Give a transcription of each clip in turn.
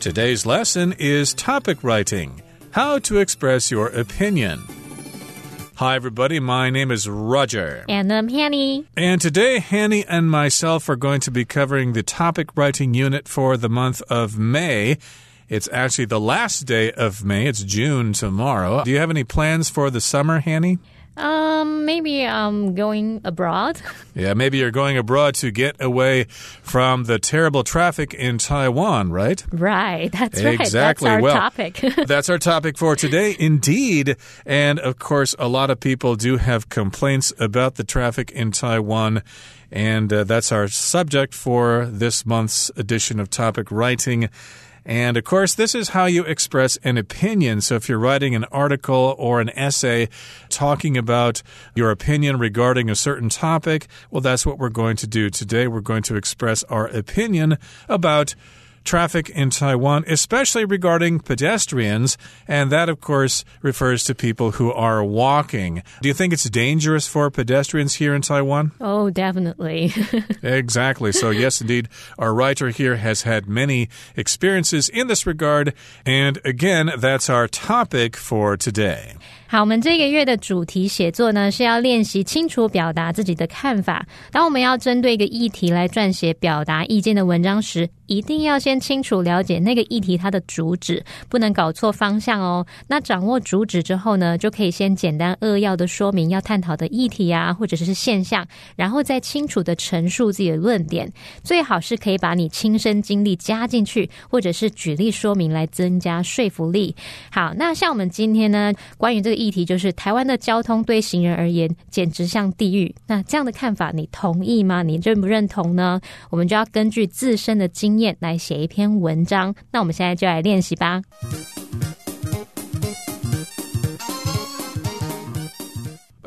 Today's lesson is topic writing how to express your opinion. Hi, everybody. My name is Roger. And I'm Hanny. And today, Hanny and myself are going to be covering the topic writing unit for the month of May. It's actually the last day of May. It's June tomorrow. Do you have any plans for the summer, Hanny? Um, maybe I'm going abroad. Yeah, maybe you're going abroad to get away from the terrible traffic in Taiwan, right? Right, that's right. Exactly. That's our well, topic. that's our topic for today, indeed. And of course, a lot of people do have complaints about the traffic in Taiwan. And uh, that's our subject for this month's edition of Topic Writing. And of course, this is how you express an opinion. So if you're writing an article or an essay talking about your opinion regarding a certain topic, well, that's what we're going to do today. We're going to express our opinion about traffic in Taiwan, especially regarding pedestrians. And that, of course, refers to people who are walking. Do you think it's dangerous for pedestrians here in Taiwan? Oh, definitely. exactly. So, yes, indeed, our writer here has had many experiences in this regard. And again, that's our topic for today. 好，我们这个月的主题写作呢，是要练习清楚表达自己的看法。当我们要针对一个议题来撰写表达意见的文章时，一定要先清楚了解那个议题它的主旨，不能搞错方向哦。那掌握主旨之后呢，就可以先简单扼要的说明要探讨的议题啊，或者是现象，然后再清楚的陈述自己的论点。最好是可以把你亲身经历加进去，或者是举例说明来增加说服力。好，那像我们今天呢，关于这个。议题就是台湾的交通对行人而言简直像地狱。那这样的看法，你同意吗？你认不认同呢？我们就要根据自身的经验来写一篇文章。那我们现在就来练习吧。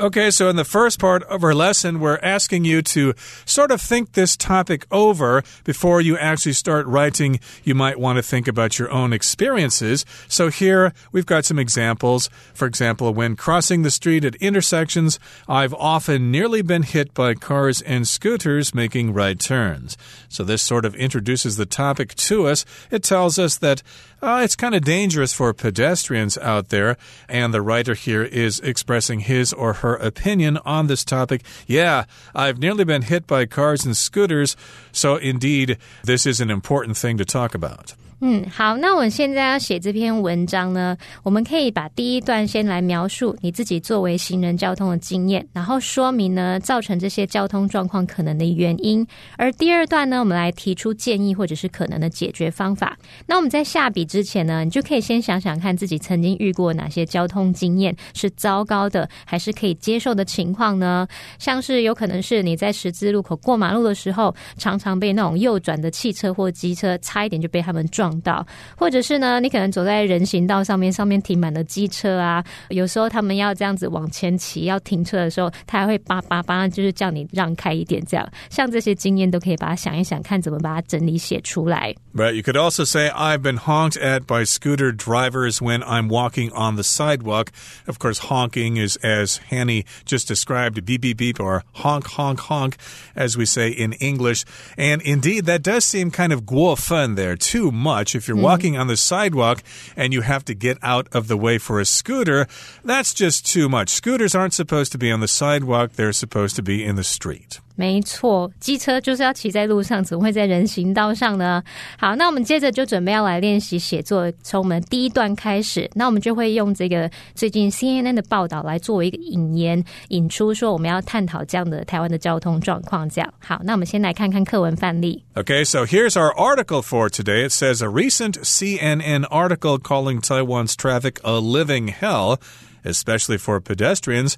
Okay, so in the first part of our lesson, we're asking you to sort of think this topic over before you actually start writing. You might want to think about your own experiences. So here we've got some examples. For example, when crossing the street at intersections, I've often nearly been hit by cars and scooters making right turns. So this sort of introduces the topic to us. It tells us that uh, it's kind of dangerous for pedestrians out there. And the writer here is expressing his or her opinion on this topic. Yeah, I've nearly been hit by cars and scooters. So, indeed, this is an important thing to talk about. 嗯，好，那我现在要写这篇文章呢，我们可以把第一段先来描述你自己作为行人交通的经验，然后说明呢造成这些交通状况可能的原因，而第二段呢，我们来提出建议或者是可能的解决方法。那我们在下笔之前呢，你就可以先想想看自己曾经遇过哪些交通经验是糟糕的，还是可以接受的情况呢？像是有可能是你在十字路口过马路的时候，常常被那种右转的汽车或机车差一点就被他们撞。道，或者是呢，你可能走在人行道上面，上面停满了机车啊。有时候他们要这样子往前骑，要停车的时候，他还会叭叭叭，就是叫你让开一点。这样，像这些经验都可以把它想一想，看怎么把它整理写出来。Right. You could also say, I've been honked at by scooter drivers when I'm walking on the sidewalk. Of course, honking is, as Hanny just described, beep, beep, beep, or honk, honk, honk, as we say in English. And indeed, that does seem kind of guo fun there, too much. If you're mm. walking on the sidewalk and you have to get out of the way for a scooter, that's just too much. Scooters aren't supposed to be on the sidewalk, they're supposed to be in the street. 没错，机车就是要骑在路上，怎么会在人行道上呢？好，那我们接着就准备要来练习写作，从我们第一段开始。那我们就会用这个最近 CNN 的报道来作为一个引言，引出说我们要探讨这样的台湾的交通状况。这样好，那我们先来看看课文范例。Okay, so here's our article for today. It says a recent CNN article calling Taiwan's traffic a living hell. especially for pedestrians,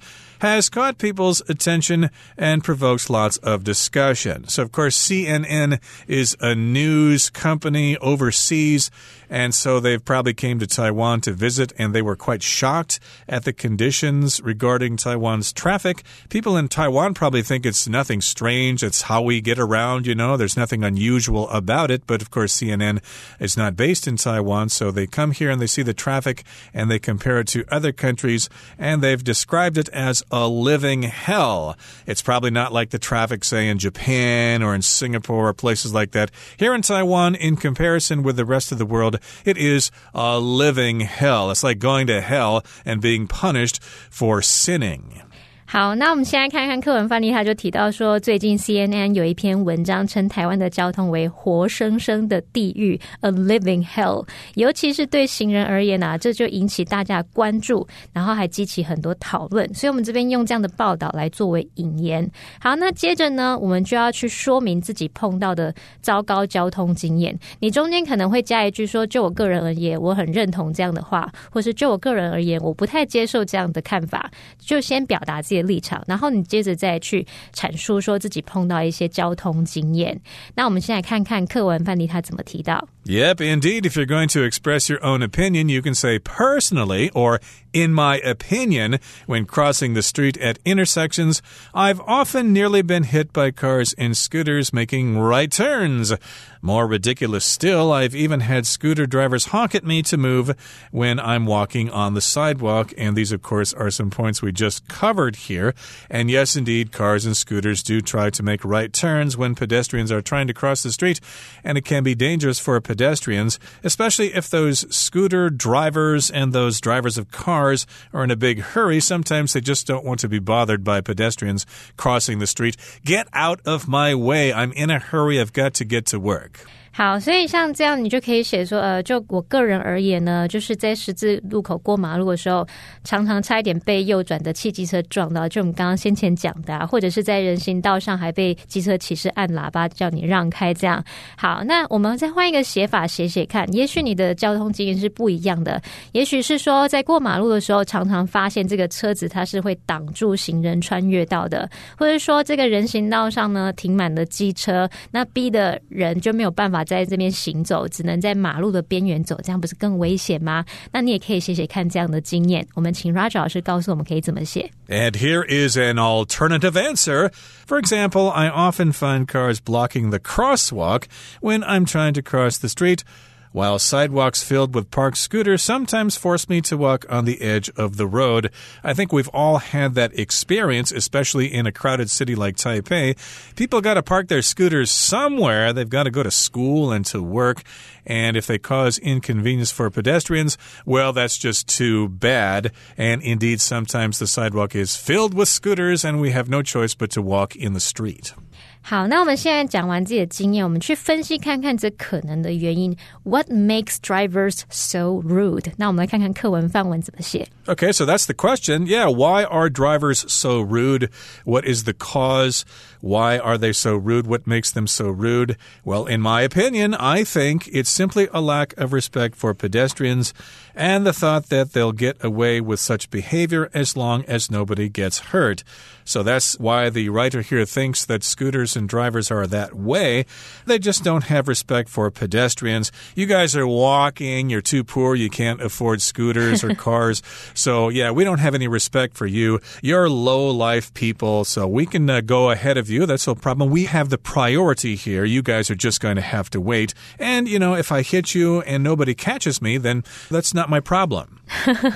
has caught people's attention and provokes lots of discussion. So, of course, CNN is a news company overseas, and so they've probably came to Taiwan to visit, and they were quite shocked at the conditions regarding Taiwan's traffic. People in Taiwan probably think it's nothing strange. It's how we get around, you know, there's nothing unusual about it. But of course, CNN is not based in Taiwan, so they come here and they see the traffic and they compare it to other countries, and they've described it as a living hell. It's probably not like the traffic, say, in Japan or in Singapore or places like that. Here in Taiwan, in comparison with the rest of the world, it is a living hell. It's like going to hell and being punished for sinning. 好，那我们现在看看课文范例，他就提到说，最近 CNN 有一篇文章称台湾的交通为活生生的地狱 （a living hell），尤其是对行人而言啊，这就引起大家关注，然后还激起很多讨论。所以，我们这边用这样的报道来作为引言。好，那接着呢，我们就要去说明自己碰到的糟糕交通经验。你中间可能会加一句说：“就我个人而言，我很认同这样的话，或是就我个人而言，我不太接受这样的看法。”就先表达自己。立场，然后你接着再去阐述说自己碰到一些交通经验。那我们先来看看课文范例他怎么提到。Yep, indeed. If you're going to express your own opinion, you can say personally or in my opinion when crossing the street at intersections. I've often nearly been hit by cars and scooters making right turns. More ridiculous still, I've even had scooter drivers honk at me to move when I'm walking on the sidewalk. And these, of course, are some points we just covered here. And yes, indeed, cars and scooters do try to make right turns when pedestrians are trying to cross the street. And it can be dangerous for pedestrians, especially if those scooter drivers and those drivers of cars are in a big hurry. Sometimes they just don't want to be bothered by pedestrians crossing the street. Get out of my way. I'm in a hurry. I've got to get to work. 好，所以像这样，你就可以写说，呃，就我个人而言呢，就是在十字路口过马路的时候，常常差一点被右转的汽机车撞到，就我们刚刚先前讲的，啊，或者是在人行道上还被机车骑士按喇叭叫你让开，这样。好，那我们再换一个写法写写看，也许你的交通经验是不一样的，也许是说在过马路的时候，常常发现这个车子它是会挡住行人穿越道的，或者说这个人行道上呢停满了机车，那逼的人就没有办法。在这边行走，只能在马路的边缘走，这样不是更危险吗？那你也可以写写看这样的经验。我们请 Roger 老师告诉我们可以怎么写。And here is an alternative answer. For example, I often find cars blocking the crosswalk when I'm trying to cross the street while sidewalks filled with parked scooters sometimes force me to walk on the edge of the road. I think we've all had that experience, especially in a crowded city like Taipei. People got to park their scooters somewhere. They've got to go to school and to work. And if they cause inconvenience for pedestrians, well, that's just too bad. And indeed, sometimes the sidewalk is filled with scooters and we have no choice but to walk in the street. 好，那我们现在讲完自己的经验，我们去分析看看这可能的原因。What makes drivers so rude？那我们来看看课文范文怎么写。Okay, so that's the question. Yeah, why are drivers so rude? What is the cause? Why are they so rude? What makes them so rude? Well, in my opinion, I think it's simply a lack of respect for pedestrians and the thought that they'll get away with such behavior as long as nobody gets hurt. So that's why the writer here thinks that scooters and drivers are that way. They just don't have respect for pedestrians. You guys are walking, you're too poor, you can't afford scooters or cars. So, yeah, we don't have any respect for you. You're low life people, so we can uh, go ahead of you. That's no problem. We have the priority here. You guys are just going to have to wait. And, you know, if I hit you and nobody catches me, then that's not my problem.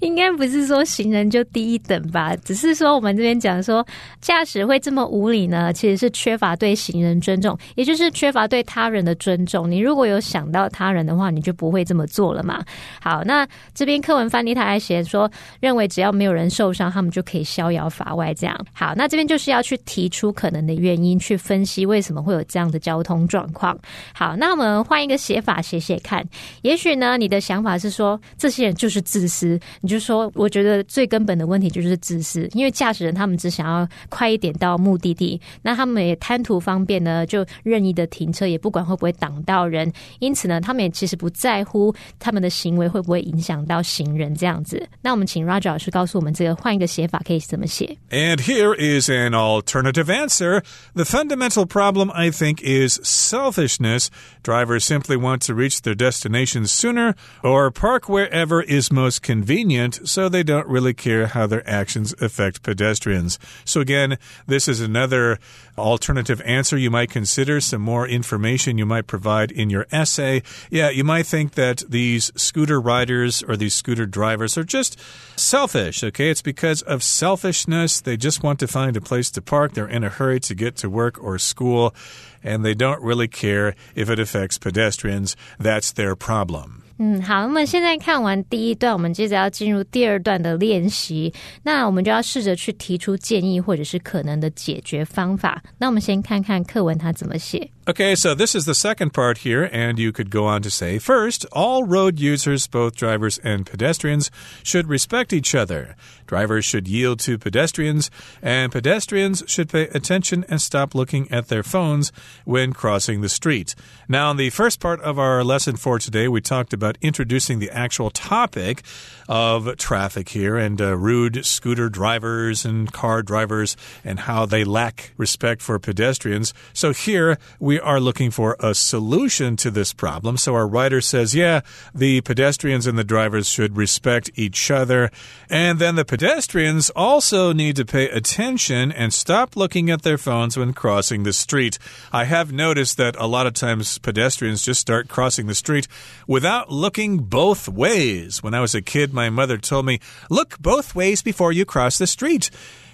应该不是说行人就低一等吧，只是说我们这边讲说驾驶会这么无理呢，其实是缺乏对行人尊重，也就是缺乏对他人的尊重。你如果有想到他人的话，你就不会这么做了嘛。好，那这边课文翻译他还写说，认为只要没有人受伤，他们就可以逍遥法外。这样好，那这边就是要去提出可能的原因，去分析为什么会有这样的交通状况。好，那我们换一个写法写写看，也许呢，你的想法是说这些人就是自私，你。就说，我觉得最根本的问题就是自私，因为驾驶人他们只想要快一点到目的地，那他们也贪图方便呢，就任意的停车，也不管会不会挡到人，因此呢，他们也其实不在乎他们的行为会不会影响到行人这样子。那我们请 Roger 老师告诉我们，这个换一个写法可以怎么写？And here is an alternative answer. The fundamental problem, I think, is selfishness. Drivers simply want to reach their destination sooner or park wherever is most convenient so they don't really care how their actions affect pedestrians. So, again, this is another alternative answer you might consider, some more information you might provide in your essay. Yeah, you might think that these scooter riders or these scooter drivers are just selfish, okay? It's because of selfishness. They just want to find a place to park. They're in a hurry to get to work or school, and they don't really care if it affects pedestrians. That's their problem. 嗯，好，那么现在看完第一段，我们接着要进入第二段的练习。那我们就要试着去提出建议或者是可能的解决方法。那我们先看看课文它怎么写。Okay, so this is the second part here, and you could go on to say first, all road users, both drivers and pedestrians, should respect each other. Drivers should yield to pedestrians, and pedestrians should pay attention and stop looking at their phones when crossing the street. Now, in the first part of our lesson for today, we talked about introducing the actual topic of traffic here and uh, rude scooter drivers and car drivers and how they lack respect for pedestrians. So here we are looking for a solution to this problem. So our writer says, yeah, the pedestrians and the drivers should respect each other. And then the pedestrians also need to pay attention and stop looking at their phones when crossing the street. I have noticed that a lot of times pedestrians just start crossing the street without looking both ways. When I was a kid, my mother told me, look both ways before you cross the street.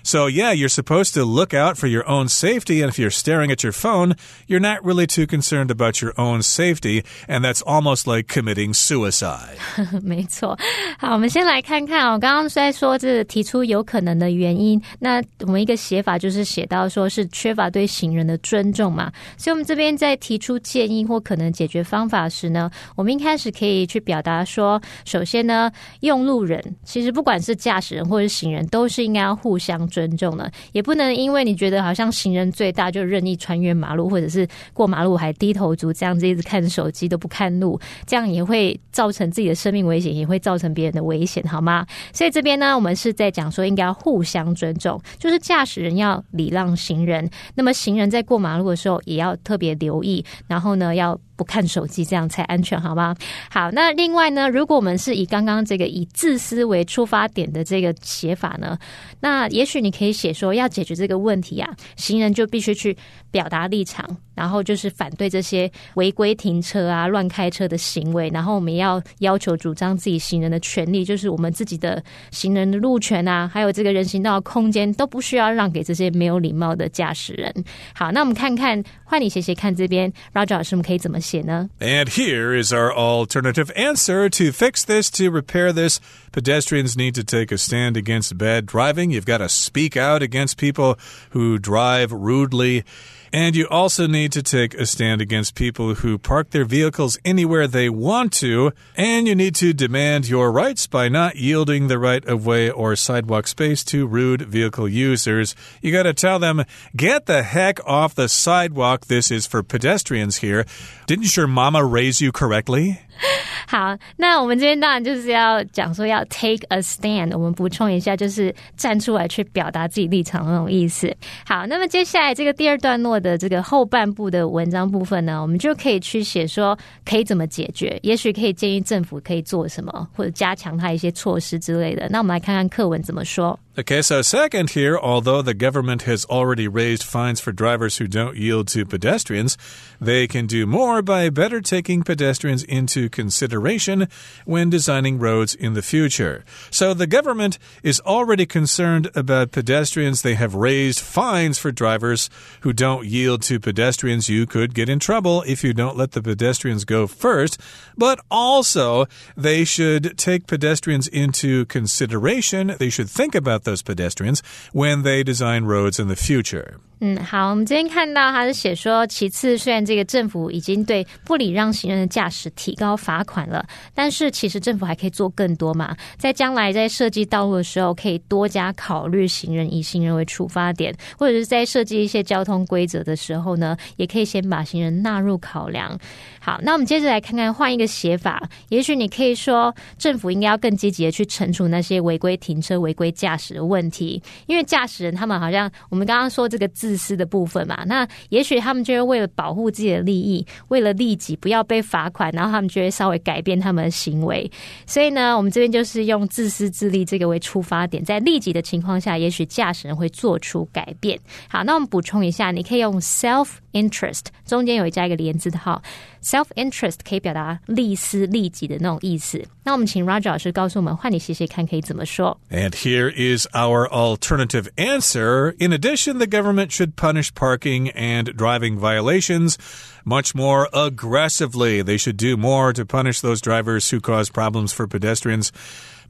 So, yeah, you're supposed to look out for your own safety. And if you're staring at your phone, you're not really too concerned about your own safety. And that's almost like committing suicide. 没错，好，我们先来看看哦。刚刚在说这提出有可能的原因，那我们一个写法就是写到说是缺乏对行人的尊重嘛。所以，我们这边在提出建议或可能解决方法时呢，我们一开始可以去表达说，首先呢，用路人其实不管是驾驶人或者行人，都是应该要互相。尊 尊重呢，也不能因为你觉得好像行人最大就任意穿越马路，或者是过马路还低头族这样子一直看手机都不看路，这样也会造成自己的生命危险，也会造成别人的危险，好吗？所以这边呢，我们是在讲说应该要互相尊重，就是驾驶人要礼让行人，那么行人在过马路的时候也要特别留意，然后呢要。不看手机，这样才安全，好吗？好，那另外呢，如果我们是以刚刚这个以自私为出发点的这个写法呢，那也许你可以写说，要解决这个问题啊，行人就必须去表达立场，然后就是反对这些违规停车啊、乱开车的行为，然后我们要要求主张自己行人的权利，就是我们自己的行人的路权啊，还有这个人行道的空间都不需要让给这些没有礼貌的驾驶人。好，那我们看看，换你写写看，这边 Roger 老师我们可以怎么？And here is our alternative answer to fix this, to repair this. Pedestrians need to take a stand against bad driving. You've got to speak out against people who drive rudely. And you also need to take a stand against people who park their vehicles anywhere they want to. And you need to demand your rights by not yielding the right of way or sidewalk space to rude vehicle users. You got to tell them, get the heck off the sidewalk. This is for pedestrians here. Didn't your mama raise you correctly? 好，那我们这边当然就是要讲说要 take a stand。我们补充一下，就是站出来去表达自己立场那种意思。好，那么接下来这个第二段落的这个后半部的文章部分呢，我们就可以去写说可以怎么解决，也许可以建议政府可以做什么，或者加强它一些措施之类的。那我们来看看课文怎么说。Okay, so second here, although the government has already raised fines for drivers who don't yield to pedestrians, they can do more by better taking pedestrians into consideration when designing roads in the future. So the government is already concerned about pedestrians. They have raised fines for drivers who don't yield to pedestrians. You could get in trouble if you don't let the pedestrians go first. But also, they should take pedestrians into consideration. They should think about those pedestrians when they design roads in the future. 嗯，好，我们今天看到他是写说，其次，虽然这个政府已经对不礼让行人的驾驶提高罚款了，但是其实政府还可以做更多嘛。在将来在设计道路的时候，可以多加考虑行人，以行人为出发点，或者是在设计一些交通规则的时候呢，也可以先把行人纳入考量。好，那我们接着来看看换一个写法，也许你可以说，政府应该要更积极的去惩处那些违规停车、违规驾驶的问题，因为驾驶人他们好像我们刚刚说这个字。自私的部分嘛。那也许他们就会为了保护自己的利益，为了利己不要被罚款，然后他们就会稍微改变他们的行为。所以呢，我们这边就是用自私自利这个为出发点，在利己的情况下，也许驾驶人会做出改变。好，那我们补充一下，你可以用 self interest 中间有加一个连字号，self interest 可以表达利私利己的那种意思。那我们请 Roger 老师告诉我们，换你写写看可以怎么说。 And here is our alternative answer. In addition, the government should punish parking and driving violations much more aggressively. They should do more to punish those drivers who cause problems for pedestrians.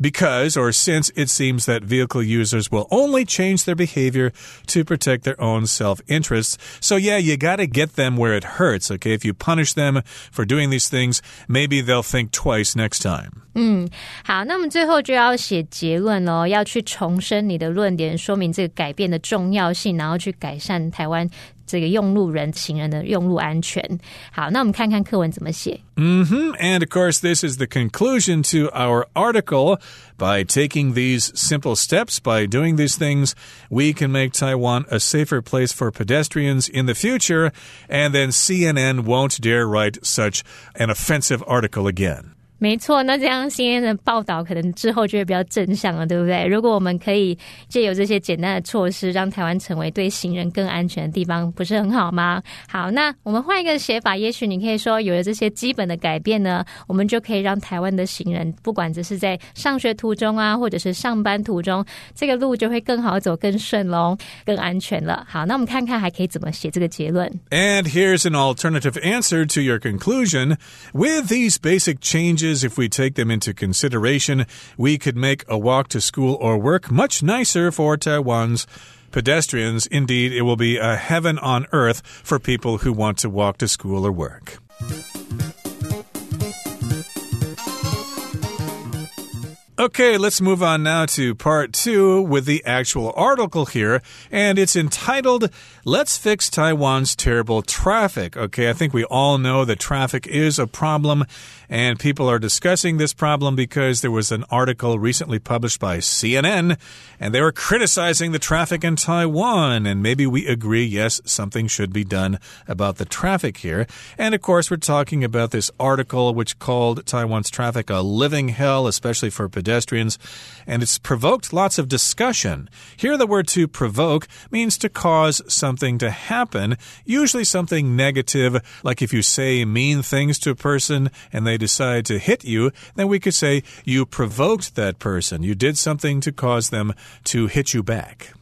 Because, or since it seems that vehicle users will only change their behavior to protect their own self interests. So, yeah, you got to get them where it hurts, okay? If you punish them for doing these things, maybe they'll think twice next time. 好，那么最后就要写结论喽，要去重申你的论点，说明这个改变的重要性，然后去改善台湾 这个用路人、行人的用路安全。好，那我们看看课文怎么写。 hmm And of course, this is the conclusion to our article. By taking these simple steps, by doing these things, we can make Taiwan a safer place for pedestrians in the future, and then CNN won't dare write such an offensive article again. 没错，那这样新鲜的报道可能之后就会比较正向了，对不对？如果我们可以借由这些简单的措施，让台湾成为对行人更安全的地方，不是很好吗？好，那我们换一个写法，也许你可以说，有了这些基本的改变呢，我们就可以让台湾的行人，不管只是在上学途中啊，或者是上班途中，这个路就会更好走、更顺喽，更安全了。好，那我们看看还可以怎么写这个结论。And here's an alternative answer to your conclusion. With these basic changes, if we take them into consideration, we could make a walk to school or work much nicer for Taiwan's pedestrians. Indeed, it will be a heaven on earth for people who want to walk to school or work. Okay, let's move on now to part two with the actual article here. And it's entitled, Let's Fix Taiwan's Terrible Traffic. Okay, I think we all know that traffic is a problem, and people are discussing this problem because there was an article recently published by CNN, and they were criticizing the traffic in Taiwan. And maybe we agree, yes, something should be done about the traffic here. And of course, we're talking about this article which called Taiwan's traffic a living hell, especially for pedestrians, and it's provoked lots of discussion. Here, the word to provoke means to cause something to happen, usually something negative, like if you say mean things to a person and they decide to hit you, then we could say you provoked that person. You did something to cause them to hit you back.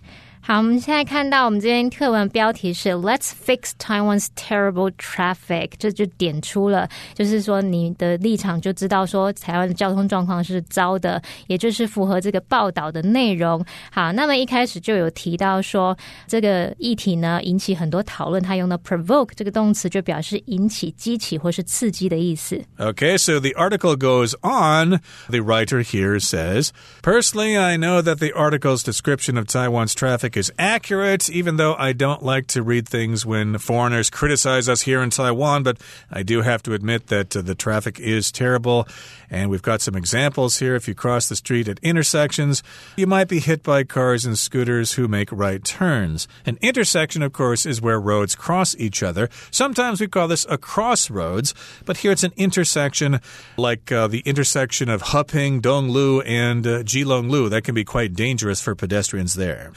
好，我们现在看到我们这篇课文标题是 "Let's fix Taiwan's terrible traffic"，这就点出了，就是说你的立场就知道说台湾的交通状况是糟的，也就是符合这个报道的内容。好，那么一开始就有提到说这个议题呢引起很多讨论，它用的 provoke 这个动词就表示引起、激起或是刺激的意思。 Okay, so the article goes on. The writer here says, Personally, I know that the article's description of Taiwan's traffic Is accurate, even though I don't like to read things when foreigners criticize us here in Taiwan, but I do have to admit that uh, the traffic is terrible. And we've got some examples here. If you cross the street at intersections, you might be hit by cars and scooters who make right turns. An intersection, of course, is where roads cross each other. Sometimes we call this a crossroads, but here it's an intersection like uh, the intersection of Heping, Donglu, and uh, Jilonglu. That can be quite dangerous for pedestrians there.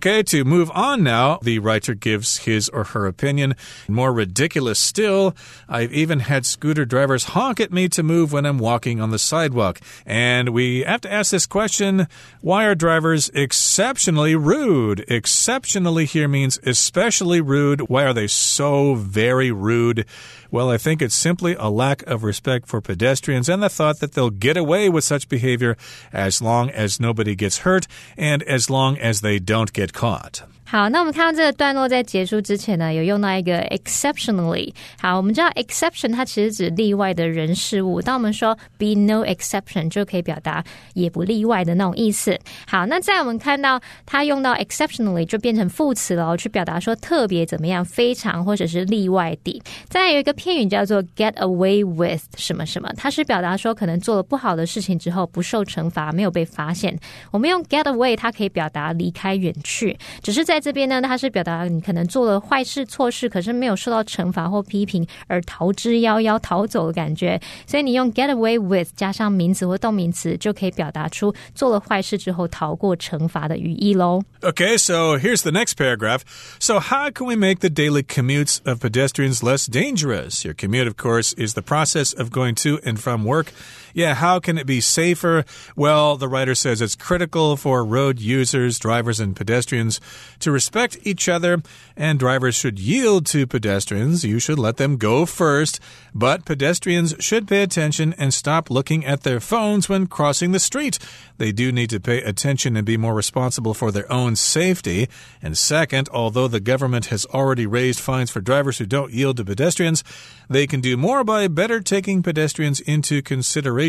Okay, to move on now, the writer gives his or her opinion. More ridiculous still, I've even had scooter drivers honk at me to move when I'm walking on the sidewalk. And we have to ask this question why are drivers exceptionally rude? Exceptionally here means especially rude. Why are they so very rude? Well, I think it's simply a lack of respect for pedestrians and the thought that they'll get away with such behavior as long as nobody gets hurt and as long as they don't get caught. 好，那我们看到这个段落在结束之前呢，有用到一个 exceptionally。好，我们知道 exception 它其实指例外的人事物，当我们说 be no exception 就可以表达也不例外的那种意思。好，那在我们看到它用到 exceptionally 就变成副词了，去表达说特别怎么样、非常或者是例外的。再来有一个 片语叫做 get away with 什么什么，它是表达说可能做了不好的事情之后不受惩罚，没有被发现。我们用 get away，它可以表达离开、远去，只是在 在这边呢，它是表达你可能做了坏事、错事，可是没有受到惩罚或批评而逃之夭夭、逃走的感觉。所以你用 get away with 加上名词或动名词，就可以表达出做了坏事之后逃过惩罚的语义喽。Okay, so here's the next paragraph. So, how can we make the daily commutes of pedestrians less dangerous? Your commute, of course, is the process of going to and from work. Yeah, how can it be safer? Well, the writer says it's critical for road users, drivers, and pedestrians to respect each other, and drivers should yield to pedestrians. You should let them go first, but pedestrians should pay attention and stop looking at their phones when crossing the street. They do need to pay attention and be more responsible for their own safety. And second, although the government has already raised fines for drivers who don't yield to pedestrians, they can do more by better taking pedestrians into consideration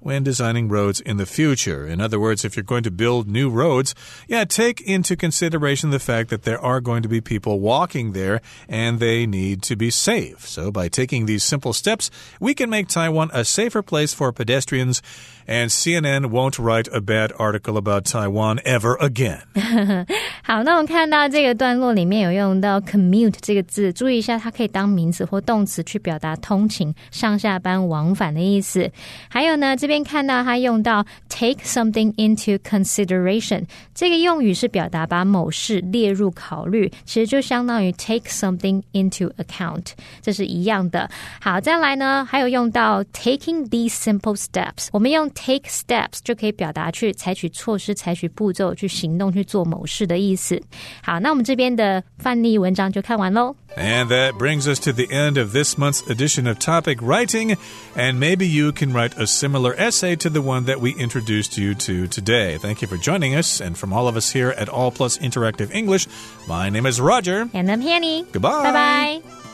when designing roads in the future. In other words, if you're going to build new roads, yeah, take into consideration the fact that there are going to be people walking there and they need to be safe. So by taking these simple steps, we can make Taiwan a safer place for pedestrians and CNN won't write a bad article about Taiwan ever again. 好，那我们看到这个段落里面有用到 commute 这个字，注意一下，它可以当名词或动词去表达通勤、上下班、往返的意思。 还有呢，这边看到它用到 take something into consideration 这个用语是表达把某事列入考虑，其实就相当于 take something into account，这是一样的。好，再来呢，还有用到 taking these simple steps，我们用 take steps 就可以表达去采取措施、采取步骤、去行动、去做某事的意思。好，那我们这边的范例文章就看完喽。And that brings us to the end of this month's edition of Topic Writing. And maybe you can write a similar essay to the one that we introduced you to today. Thank you for joining us. And from all of us here at All Plus Interactive English, my name is Roger. And I'm Penny. Goodbye. Bye bye.